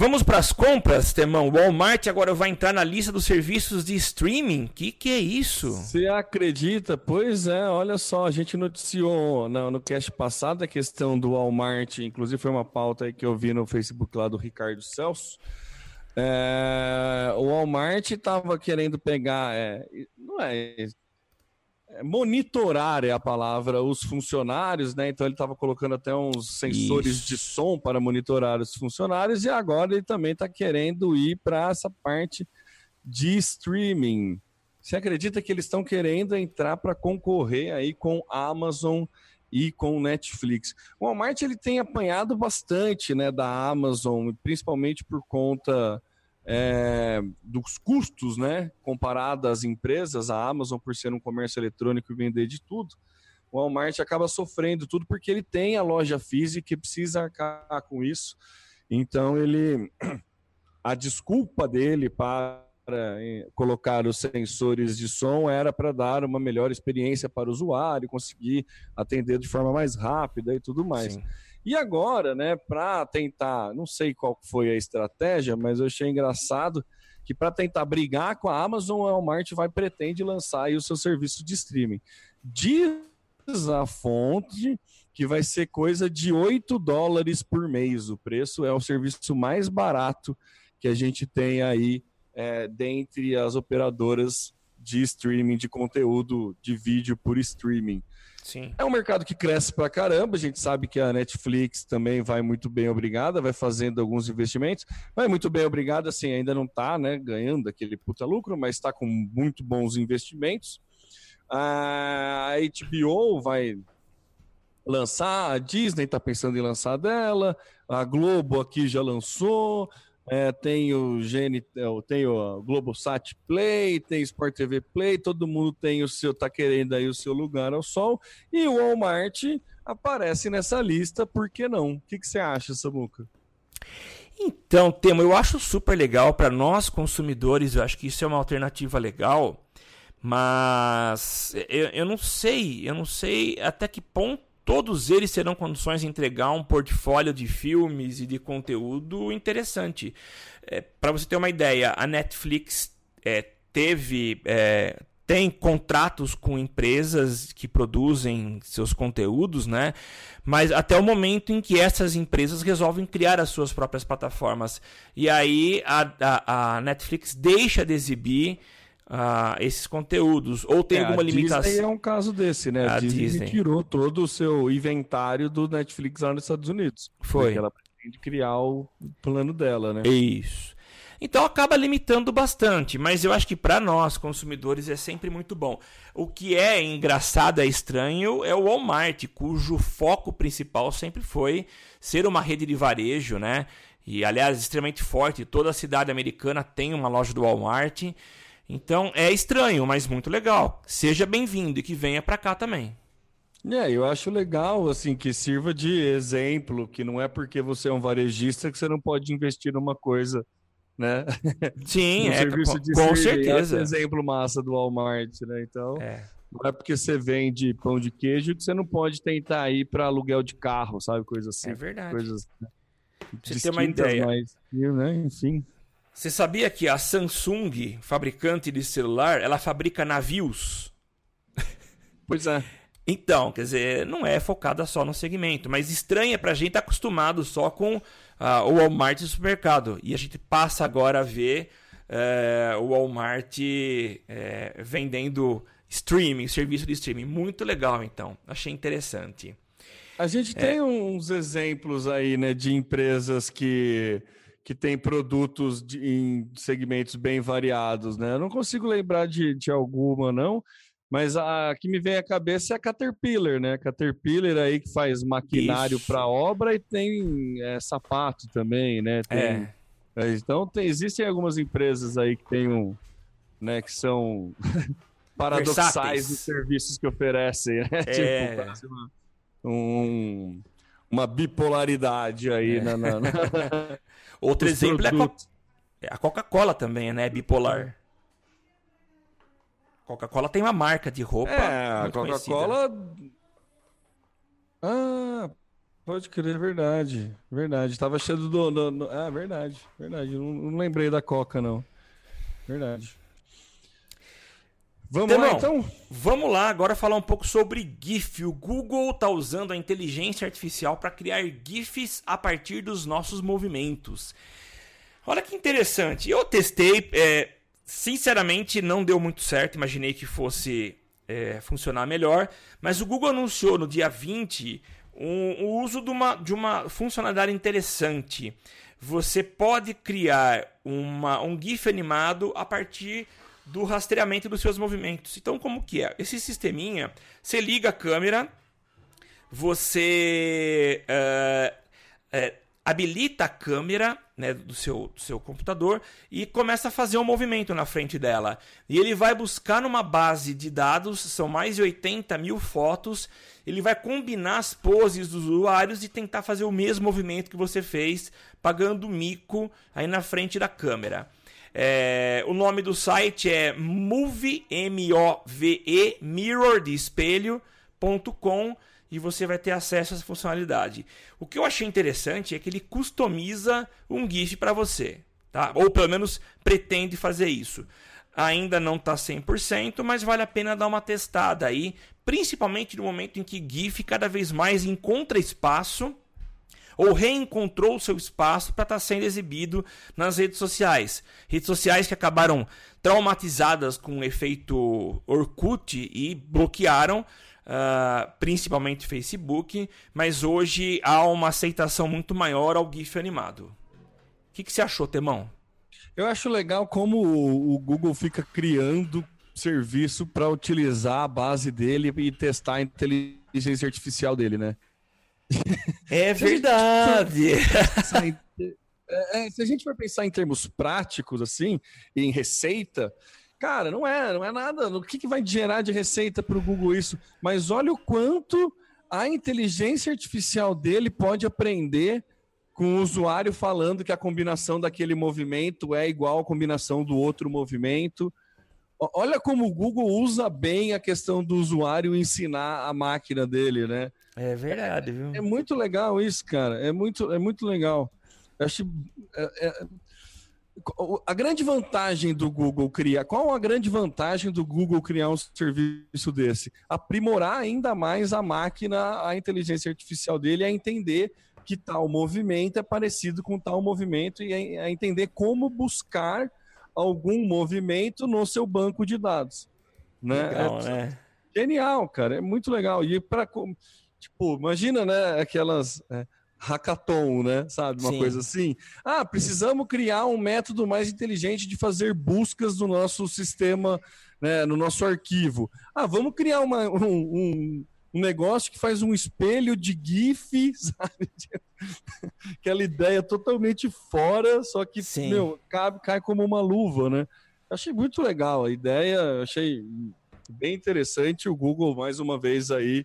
Speaker 2: Vamos para as compras, Temão. Walmart agora vai entrar na lista dos serviços de streaming. Que que é isso?
Speaker 3: Você acredita? Pois é, olha só, a gente noticiou no, no cast passado a questão do Walmart, inclusive foi uma pauta que eu vi no Facebook lá do Ricardo Celso. É, o Walmart estava querendo pegar, é, não é, monitorar é a palavra os funcionários, né? Então ele estava colocando até uns sensores Isso. de som para monitorar os funcionários e agora ele também está querendo ir para essa parte de streaming. Você acredita que eles estão querendo entrar para concorrer aí com Amazon e com Netflix? O Walmart ele tem apanhado bastante, né, da Amazon, principalmente por conta é, dos custos, né, comparado às empresas, a Amazon por ser um comércio eletrônico e vender de tudo, o Walmart acaba sofrendo tudo porque ele tem a loja física e precisa arcar com isso. Então ele, a desculpa dele para colocar os sensores de som era para dar uma melhor experiência para o usuário, conseguir atender de forma mais rápida e tudo mais. Sim. E agora, né, para tentar, não sei qual foi a estratégia, mas eu achei engraçado que para tentar brigar com a Amazon, a Walmart vai pretende lançar o seu serviço de streaming. Diz a fonte que vai ser coisa de 8 dólares por mês. O preço é o serviço mais barato que a gente tem aí é, dentre as operadoras de streaming de conteúdo de vídeo por streaming.
Speaker 2: Sim.
Speaker 3: É um mercado que cresce pra caramba. A gente sabe que a Netflix também vai muito bem obrigada, vai fazendo alguns investimentos. Vai muito bem obrigada, assim, ainda não está né, ganhando aquele puta lucro, mas está com muito bons investimentos. A HBO vai lançar, a Disney está pensando em lançar dela, a Globo aqui já lançou, é, tem o Gene, é, tem o Globosat Play, tem Sport TV Play, todo mundo tem o seu, tá querendo aí o seu lugar ao sol. E o Walmart aparece nessa lista, por que não? O que, que você acha, Samuca?
Speaker 2: Então, Temo, eu acho super legal para nós consumidores, eu acho que isso é uma alternativa legal, mas eu, eu não sei, eu não sei até que ponto Todos eles terão condições de entregar um portfólio de filmes e de conteúdo interessante. É, Para você ter uma ideia, a Netflix é, teve. É, tem contratos com empresas que produzem seus conteúdos, né? Mas até o momento em que essas empresas resolvem criar as suas próprias plataformas. E aí a, a, a Netflix deixa de exibir esses conteúdos? Ou tem é, alguma limitação?
Speaker 3: Disney é um caso desse, né? A, a Disney, Disney, tirou todo o seu inventário do Netflix lá nos Estados Unidos.
Speaker 2: Foi. Porque
Speaker 3: ela pretende criar o plano dela, né?
Speaker 2: Isso. Então acaba limitando bastante, mas eu acho que para nós consumidores é sempre muito bom. O que é engraçado, é estranho, é o Walmart, cujo foco principal sempre foi ser uma rede de varejo, né? E aliás, extremamente forte. Toda a cidade americana tem uma loja do Walmart. Então é estranho, mas muito legal. Seja bem-vindo e que venha para cá também.
Speaker 3: É, eu acho legal, assim, que sirva de exemplo, que não é porque você é um varejista que você não pode investir numa coisa, né?
Speaker 2: Sim, é, com, com certeza.
Speaker 3: É exemplo massa do Walmart, né? Então, é. não é porque você vende pão de queijo que você não pode tentar ir para aluguel de carro, sabe? Coisa assim.
Speaker 2: É verdade.
Speaker 3: Coisas,
Speaker 2: né? Você tem uma ideia.
Speaker 3: Mas, né? Enfim.
Speaker 2: Você sabia que a Samsung, fabricante de celular, ela fabrica navios?
Speaker 3: Pois é.
Speaker 2: Então, quer dizer, não é focada só no segmento, mas estranha pra gente estar tá acostumado só com uh, o Walmart e supermercado. E a gente passa agora a ver uh, o Walmart uh, vendendo streaming, serviço de streaming. Muito legal, então. Achei interessante.
Speaker 3: A gente é... tem uns exemplos aí, né, de empresas que que tem produtos de, em segmentos bem variados, né? Eu não consigo lembrar de, de alguma, não, mas a, a que me vem à cabeça é a Caterpillar, né? Caterpillar aí que faz maquinário para obra e tem é, sapato também, né? Tem, é. é então tem, existem algumas empresas aí que tem um, né? Que são paradoxais nos serviços que oferecem, né?
Speaker 2: É.
Speaker 3: Tipo, um, uma bipolaridade aí é. na, na, na...
Speaker 2: Outro exemplo produtos. é a Coca-Cola também, né? Bipolar. Coca-Cola tem uma marca de roupa.
Speaker 3: É, a Coca-Cola. Ah, Pode crer, é verdade. Verdade. Tava cheio do. do, do... Ah, verdade. Verdade. Não, não, lembrei da Coca, não. Verdade.
Speaker 2: Vamos lá, então? Vamos lá agora falar um pouco sobre GIF. O Google está usando a inteligência artificial para criar GIFs a partir dos nossos movimentos. Olha que interessante. Eu testei, é, sinceramente não deu muito certo. Imaginei que fosse é, funcionar melhor. Mas o Google anunciou no dia 20 um, o uso de uma, de uma funcionalidade interessante. Você pode criar uma, um GIF animado a partir do rastreamento dos seus movimentos. Então, como que é? Esse sisteminha, você liga a câmera, você uh, uh, habilita a câmera né, do, seu, do seu computador e começa a fazer um movimento na frente dela. E ele vai buscar numa base de dados, são mais de 80 mil fotos, ele vai combinar as poses dos usuários e tentar fazer o mesmo movimento que você fez, pagando mico aí na frente da câmera. É, o nome do site é move, M-O-V-E, mirror de espelho.com e você vai ter acesso a essa funcionalidade. O que eu achei interessante é que ele customiza um GIF para você, tá? Ou pelo menos pretende fazer isso. Ainda não está 100%, mas vale a pena dar uma testada aí, principalmente no momento em que GIF cada vez mais encontra espaço ou reencontrou o seu espaço para estar tá sendo exibido nas redes sociais. Redes sociais que acabaram traumatizadas com o efeito Orkut e bloquearam uh, principalmente Facebook, mas hoje há uma aceitação muito maior ao GIF animado. O que, que você achou, Temão?
Speaker 3: Eu acho legal como o Google fica criando serviço para utilizar a base dele e testar a inteligência artificial dele, né?
Speaker 2: É verdade.
Speaker 3: É, se a gente for pensar em termos práticos, assim, em receita, Cara, não é, não é nada. O que, que vai gerar de receita para o Google isso? Mas olha o quanto a inteligência artificial dele pode aprender com o usuário falando que a combinação daquele movimento é igual à combinação do outro movimento. Olha como o Google usa bem a questão do usuário ensinar a máquina dele, né?
Speaker 2: É verdade, viu?
Speaker 3: É, é muito legal isso, cara. É muito, é muito legal. Eu acho, é, é, a grande vantagem do Google criar, qual a grande vantagem do Google criar um serviço desse? Aprimorar ainda mais a máquina, a inteligência artificial dele a entender que tal movimento é parecido com tal movimento e a entender como buscar algum movimento no seu banco de dados. Né? Legal, é, né? Genial, cara, é muito legal. E para tipo, imagina, né, aquelas é, hackathon, né? Sabe? Uma Sim. coisa assim. Ah, precisamos criar um método mais inteligente de fazer buscas no nosso sistema, né? no nosso arquivo. Ah, vamos criar uma, um, um, um negócio que faz um espelho de GIF, sabe? Aquela ideia totalmente fora, só que, Sim. meu, cabe, cai como uma luva, né? Achei muito legal a ideia, achei bem interessante o Google mais uma vez aí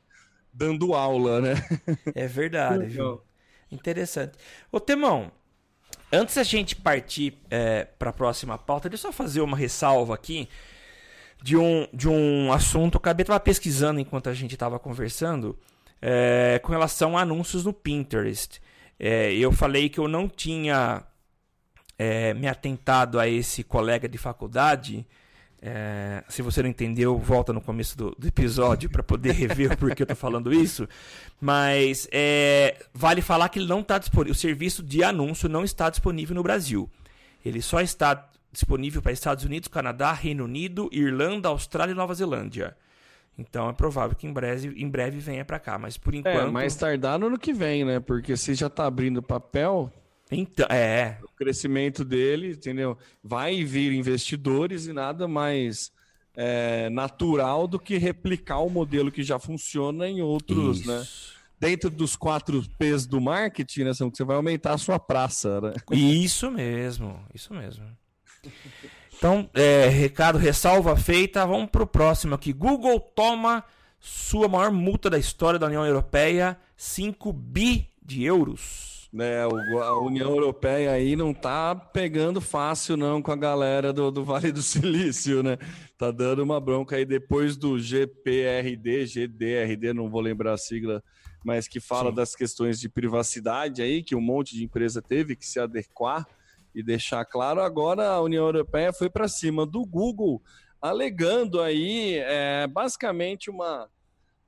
Speaker 3: dando aula, né?
Speaker 2: É verdade, viu? Interessante. Ô, Temão, antes da gente partir é, para a próxima pauta, deixa eu só fazer uma ressalva aqui de um, de um assunto. Eu acabei tava pesquisando enquanto a gente estava conversando é, com relação a anúncios no Pinterest. É, eu falei que eu não tinha é, me atentado a esse colega de faculdade é, se você não entendeu, volta no começo do, do episódio para poder rever por que eu estou falando isso. Mas é, vale falar que ele não está disponível. O serviço de anúncio não está disponível no Brasil. Ele só está disponível para Estados Unidos, Canadá, Reino Unido, Irlanda, Austrália e Nova Zelândia. Então é provável que em breve, em breve venha para cá, mas por é, enquanto. É,
Speaker 3: mais tardar no ano que vem, né? Porque se já está abrindo papel,
Speaker 2: então, é.
Speaker 3: O crescimento dele, entendeu? Vai vir investidores e nada mais é, natural do que replicar o modelo que já funciona em outros, né? Isso. né? Dentro dos quatro P's do marketing, né, que você vai aumentar a sua praça, né?
Speaker 2: Isso mesmo, isso mesmo. Então, é, recado, ressalva feita. Vamos para o próximo aqui. Google toma sua maior multa da história da União Europeia, 5 bi de euros.
Speaker 3: Né, a União Europeia aí não tá pegando fácil não com a galera do, do Vale do Silício, né? Tá dando uma bronca aí depois do GPRD, GDRD, não vou lembrar a sigla, mas que fala Sim. das questões de privacidade aí, que um monte de empresa teve que se adequar e deixar claro. Agora a União Europeia foi para cima do Google, alegando aí é, basicamente uma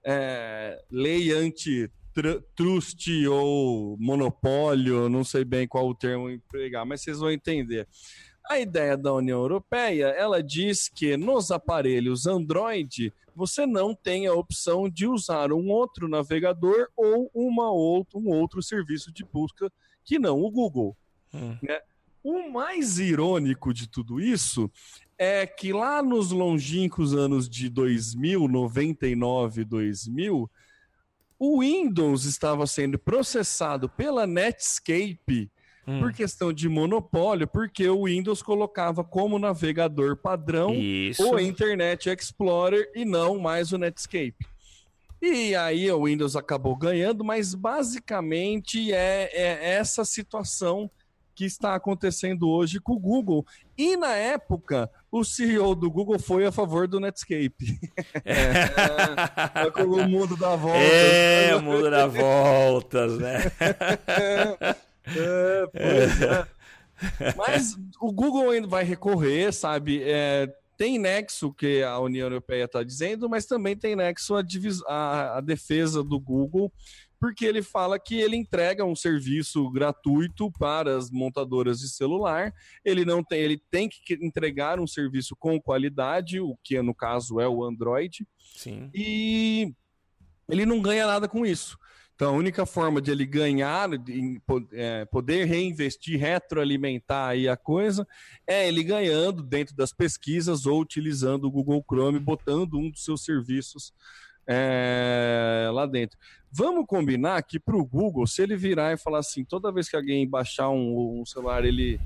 Speaker 3: é, lei anti trust ou monopólio, não sei bem qual o termo empregar, mas vocês vão entender. A ideia da União Europeia, ela diz que nos aparelhos Android você não tem a opção de usar um outro navegador ou uma outro, um outro serviço de busca que não o Google. Hum. Né? O mais irônico de tudo isso é que lá nos longínquos anos de 2000, 99, 2000, o Windows estava sendo processado pela Netscape hum. por questão de monopólio, porque o Windows colocava como navegador padrão Isso. o Internet Explorer e não mais o Netscape. E aí o Windows acabou ganhando, mas basicamente é, é essa situação que está acontecendo hoje com o Google. E na época, o CEO do Google foi a favor do Netscape. É, é, é o mundo dá voltas.
Speaker 2: É, o mundo dá voltas, né?
Speaker 3: É, pois é. Mas o Google ainda vai recorrer, sabe? É, tem nexo que a União Europeia está dizendo, mas também tem nexo a, a, a defesa do Google porque ele fala que ele entrega um serviço gratuito para as montadoras de celular. Ele não tem, ele tem que entregar um serviço com qualidade, o que no caso é o Android.
Speaker 2: Sim.
Speaker 3: E ele não ganha nada com isso. Então, a única forma de ele ganhar, de é, poder reinvestir, retroalimentar aí a coisa, é ele ganhando dentro das pesquisas ou utilizando o Google Chrome, botando um dos seus serviços é, lá dentro. Vamos combinar que para o Google, se ele virar e falar assim, toda vez que alguém baixar um, um celular, ele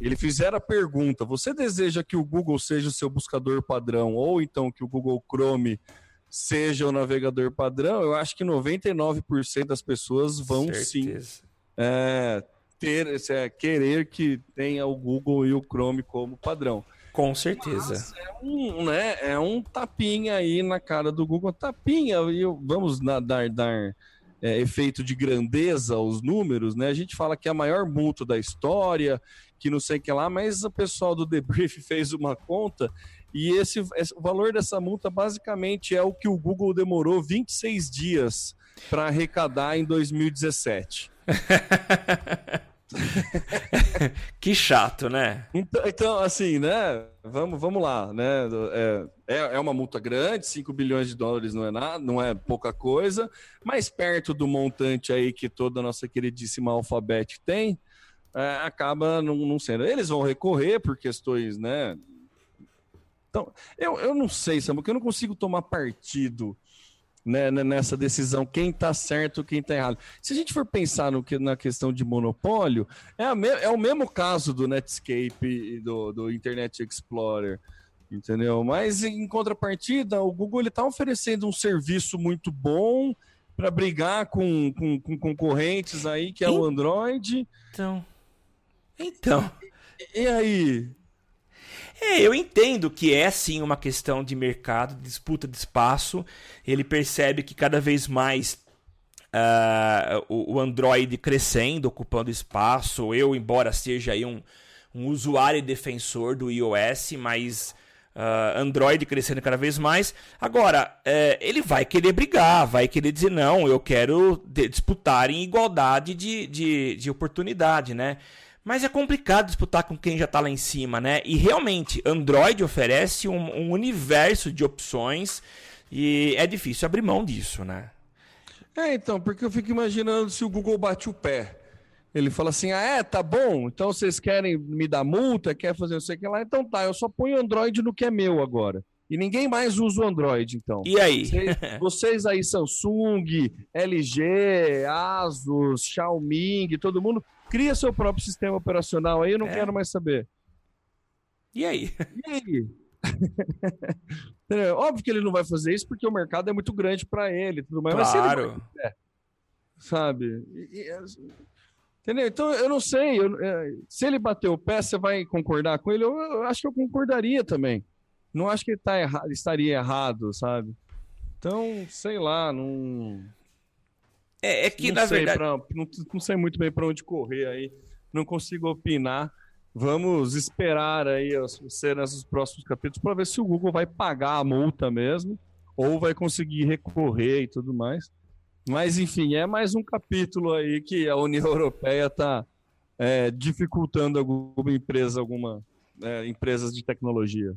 Speaker 3: ele fizer a pergunta: você deseja que o Google seja o seu buscador padrão ou então que o Google Chrome seja o navegador padrão? Eu acho que 99% das pessoas vão Certeza. sim é, ter, é, querer que tenha o Google e o Chrome como padrão.
Speaker 2: Com certeza.
Speaker 3: é um, né, é um tapinha aí na cara do Google. Tapinha, e vamos na, dar, dar é, efeito de grandeza aos números, né? A gente fala que é a maior multa da história, que não sei o que lá, mas o pessoal do Debrief fez uma conta e esse, esse, o valor dessa multa basicamente é o que o Google demorou 26 dias para arrecadar em 2017.
Speaker 2: que chato, né?
Speaker 3: Então, então, assim, né? Vamos, vamos lá, né? É, é, é uma multa grande, 5 bilhões de dólares não é nada, não é pouca coisa, mas perto do montante aí que toda a nossa queridíssima Alphabet tem, é, acaba não, não sendo. Eles vão recorrer por questões, né? Então, eu, eu não sei, Samuel, porque eu não consigo tomar partido né, nessa decisão, quem está certo, quem está errado. Se a gente for pensar no que, na questão de monopólio, é, me, é o mesmo caso do Netscape e do, do Internet Explorer, entendeu? Mas em contrapartida, o Google está oferecendo um serviço muito bom para brigar com, com, com, concorrentes aí, que é o Android.
Speaker 2: Então. Então.
Speaker 3: E, e aí?
Speaker 2: É, eu entendo que é sim uma questão de mercado, de disputa de espaço. Ele percebe que cada vez mais uh, o, Android crescendo, ocupando espaço. Eu, embora seja aí um, um usuário e defensor do iOS, mas uh, Android crescendo cada vez mais. Agora, uh, ele vai querer brigar, vai querer dizer, não, eu quero disputar em igualdade de, de, de oportunidade, né? Mas é complicado disputar com quem já está lá em cima, né? E realmente, Android oferece um, um, universo de opções e é difícil abrir mão disso, né?
Speaker 3: É, então, porque eu fico imaginando se o Google bate o pé. Ele fala assim: ah, é, tá bom, então vocês querem me dar multa, quer fazer não sei o que lá, então tá, eu só ponho Android no que é meu agora. E ninguém mais usa o Android, então.
Speaker 2: E aí?
Speaker 3: Vocês, vocês aí, Samsung, LG, Asus, Xiaomi, todo mundo, Cria seu próprio sistema operacional aí, eu não é. quero mais saber.
Speaker 2: E aí?
Speaker 3: E aí? Óbvio que ele não vai fazer isso porque o mercado é muito grande para ele, tudo mais.
Speaker 2: Claro.
Speaker 3: Mas é, sabe? E, e, Entendeu? Então, eu não sei. Eu, é, se ele bater o pé, você vai concordar com ele? Eu, eu acho que eu concordaria também. Não acho que ele tá erra estaria errado, sabe? Então, sei lá, não.
Speaker 2: É, é que,
Speaker 3: não
Speaker 2: na
Speaker 3: sei
Speaker 2: verdade.
Speaker 3: pra- não, não sei muito bem para onde correr aí. Não consigo opinar. Vamos esperar aí as cenas dos próximos capítulos para ver se o Google vai pagar a multa mesmo ou vai conseguir recorrer e tudo mais. Mas, enfim, é mais um capítulo aí que a União Europeia está dificultando alguma empresa, alguma é, empresas de tecnologia.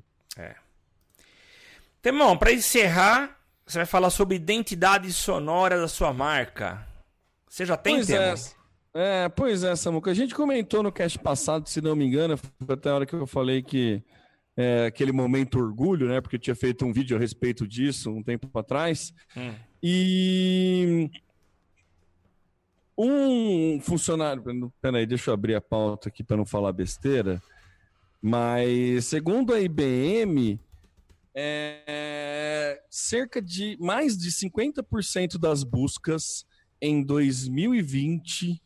Speaker 2: Temão, para encerrar, você vai falar sobre identidade sonora da sua marca. Você já tem,
Speaker 3: pois
Speaker 2: Temão?
Speaker 3: é, é, pois é, Samuca. A gente comentou no cast passado, se não me engano, foi até a hora que eu falei que é, aquele momento orgulho, né? Porque eu tinha feito um vídeo a respeito disso um tempo atrás.
Speaker 2: Hum.
Speaker 3: E um funcionário. Peraí, deixa eu abrir a pauta aqui para não falar besteira. Mas segundo a IBM, é, cerca de mais de 50% das buscas em 2020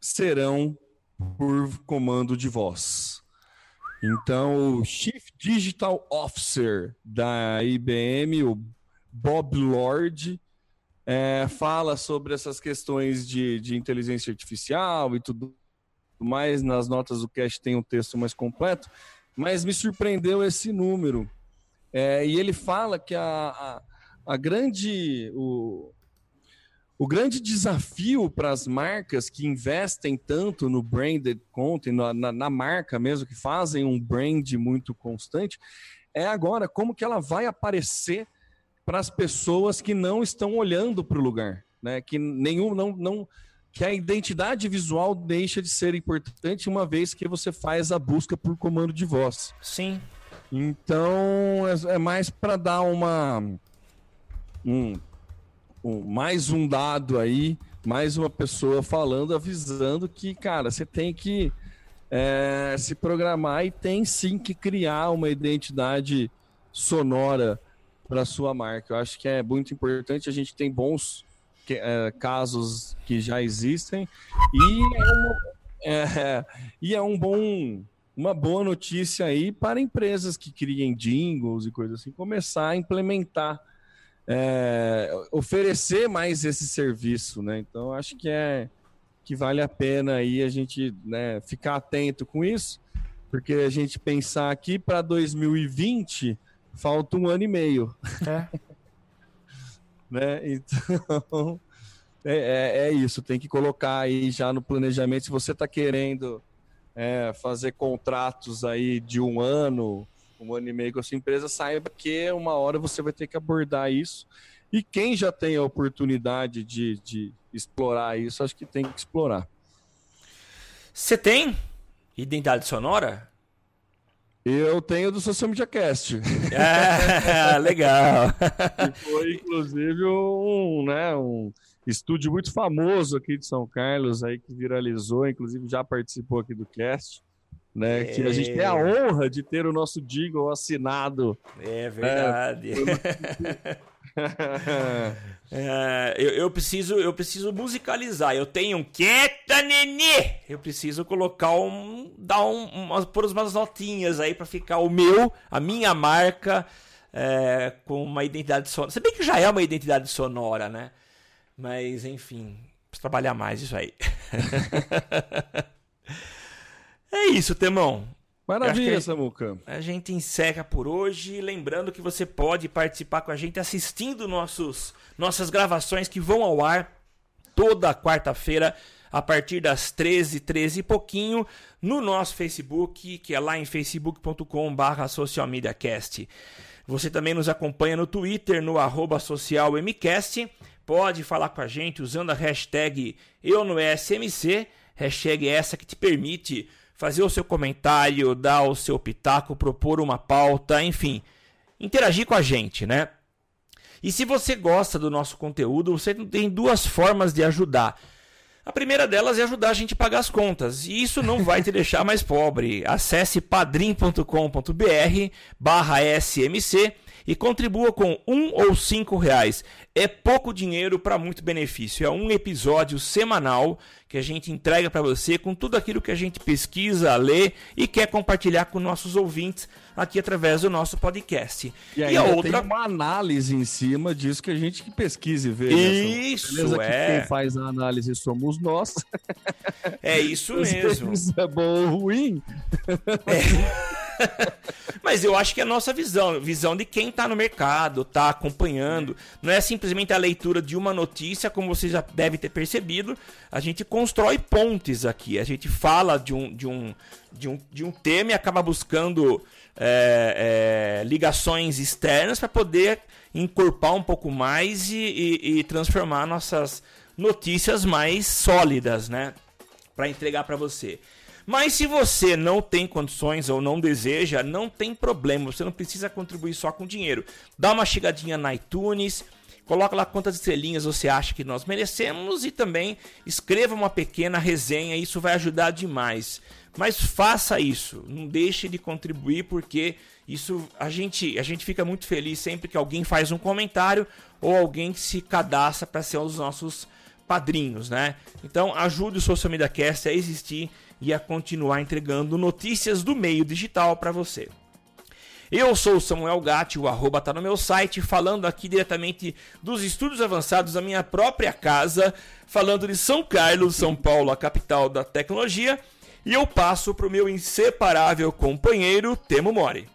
Speaker 3: serão por comando de voz. Então, o Chief Digital Officer da IBM, o Bob Lord, é, fala sobre essas questões de, de inteligência artificial e tudo mais. Nas notas do cast tem um texto mais completo, mas me surpreendeu esse número. É, e ele fala que a, a, a grande. O, o grande desafio para as marcas que investem tanto no branded content, na, na, na, marca mesmo, que fazem um brand muito constante, é agora como que ela vai aparecer para as pessoas que não estão olhando para o lugar, né? Que nenhum não, não que a identidade visual deixa de ser importante uma vez que você faz a busca por comando de voz.
Speaker 2: Sim.
Speaker 3: Então é, é mais para dar uma um, um, mais um dado aí, mais uma pessoa falando, avisando que, cara, você tem que é, se programar e tem sim que criar uma identidade sonora para sua marca. Eu acho que é muito importante. A gente tem bons que, é, casos que já existem e é, uma, é, e é um bom uma boa notícia aí para empresas que criem jingles e coisas assim começar a implementar é, oferecer mais esse serviço, né? Então acho que é que vale a pena aí a gente né, ficar atento com isso, porque a gente pensar aqui para 2020 falta um ano e meio,
Speaker 2: É.
Speaker 3: né? Então é, é, é, isso, tem que colocar aí já no planejamento se você está querendo é, fazer contratos aí de um ano um ano e meio com a sua empresa, saiba que uma hora você vai ter que abordar isso. E quem já tem a oportunidade de, de explorar isso, acho que tem que explorar.
Speaker 2: Você tem identidade sonora?
Speaker 3: Eu tenho do Social Media Cast.
Speaker 2: Ah, legal.
Speaker 3: foi, inclusive, um, né, um estúdio muito famoso aqui de São Carlos, aí que viralizou, inclusive já participou aqui do cast né? É... Que a gente tem a honra de ter o nosso jingle assinado.
Speaker 2: É verdade. É, é, eu, eu, preciso, eu preciso musicalizar. Eu tenho um quieta nenê. Eu preciso colocar um, dar um, umas, pôr umas notinhas aí para ficar o meu, a minha marca é, com uma identidade sonora. Se bem que já é uma identidade sonora, né? Mas enfim, preciso trabalhar mais isso aí. É isso, Temão.
Speaker 3: Maravilha,
Speaker 2: a,
Speaker 3: Samuca.
Speaker 2: A gente encerra por hoje. Lembrando que você pode participar com a gente assistindo nossos, nossas gravações que vão ao ar toda quarta-feira a partir das 13, 13 e pouquinho no nosso Facebook, que é lá em facebook.com.br socialmediacast. Você também nos acompanha no Twitter, no arroba socialmcast. Pode falar com a gente usando a hashtag eu no SMC, hashtag essa que te permite fazer o seu comentário, dar o seu pitaco, propor uma pauta, enfim, interagir com a gente, né? E se você gosta do nosso conteúdo, você tem duas formas de ajudar. A primeira delas é ajudar a gente a pagar as contas. E isso não vai te deixar mais pobre. Acesse padrim.com.br barra SMC e contribua com um ou cinco reais. É pouco dinheiro para muito benefício. É um episódio semanal que a gente entrega para você com tudo aquilo que a gente pesquisa, lê e quer compartilhar com nossos ouvintes aqui através do nosso podcast.
Speaker 3: E, e a outra tem uma análise em cima disso que a gente que pesquisa e vê.
Speaker 2: Isso Beleza é.
Speaker 3: quem faz a análise somos nós.
Speaker 2: É isso mesmo.
Speaker 3: Isso é bom ou ruim.
Speaker 2: É. Mas eu acho que é a nossa visão, visão de quem está no mercado, está acompanhando. Não é simplesmente a leitura de uma notícia, como você já deve ter percebido. A gente constrói pontes aqui. A gente fala de um, de um, de um, de um tema e acaba buscando é, é, ligações externas para poder encorpar um pouco mais e, e, e transformar nossas notícias mais sólidas, né? Para entregar para você. Mas se você não tem condições ou não deseja, não tem problema. Você não precisa contribuir só com dinheiro. Dá uma chegadinha na iTunes, coloca lá quantas estrelinhas você acha que nós merecemos e também escreva uma pequena resenha. Isso vai ajudar demais. Mas faça isso, não deixe de contribuir porque isso a gente a gente fica muito feliz sempre que alguém faz um comentário ou alguém se cadastra para ser um dos nossos padrinhos, né? Então ajude o Social Media Cast a existir e a continuar entregando notícias do meio digital para você. Eu sou o Samuel Gatti, o arroba tá no meu site, falando aqui diretamente dos estudos avançados da minha própria casa, falando de São Carlos, São Paulo, a capital da tecnologia, e eu passo para o meu inseparável companheiro Temo Mori.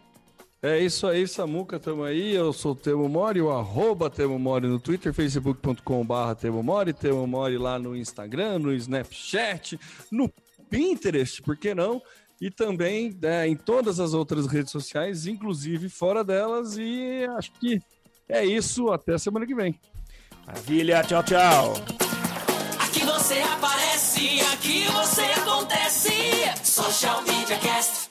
Speaker 3: É isso aí, Samuca, tamo aí. Eu sou o Temo Mori, o arroba Temo Mori no Twitter, facebook.com.br Temo Mori, Temo Mori lá no Instagram, no Snapchat, no Pinterest, por que não? E também é, em todas as outras redes sociais, inclusive fora delas. E acho que é isso. Até semana que vem.
Speaker 2: Maravilha, tchau, tchau.
Speaker 1: Aqui você aparece, aqui você acontece. Social Media Cast.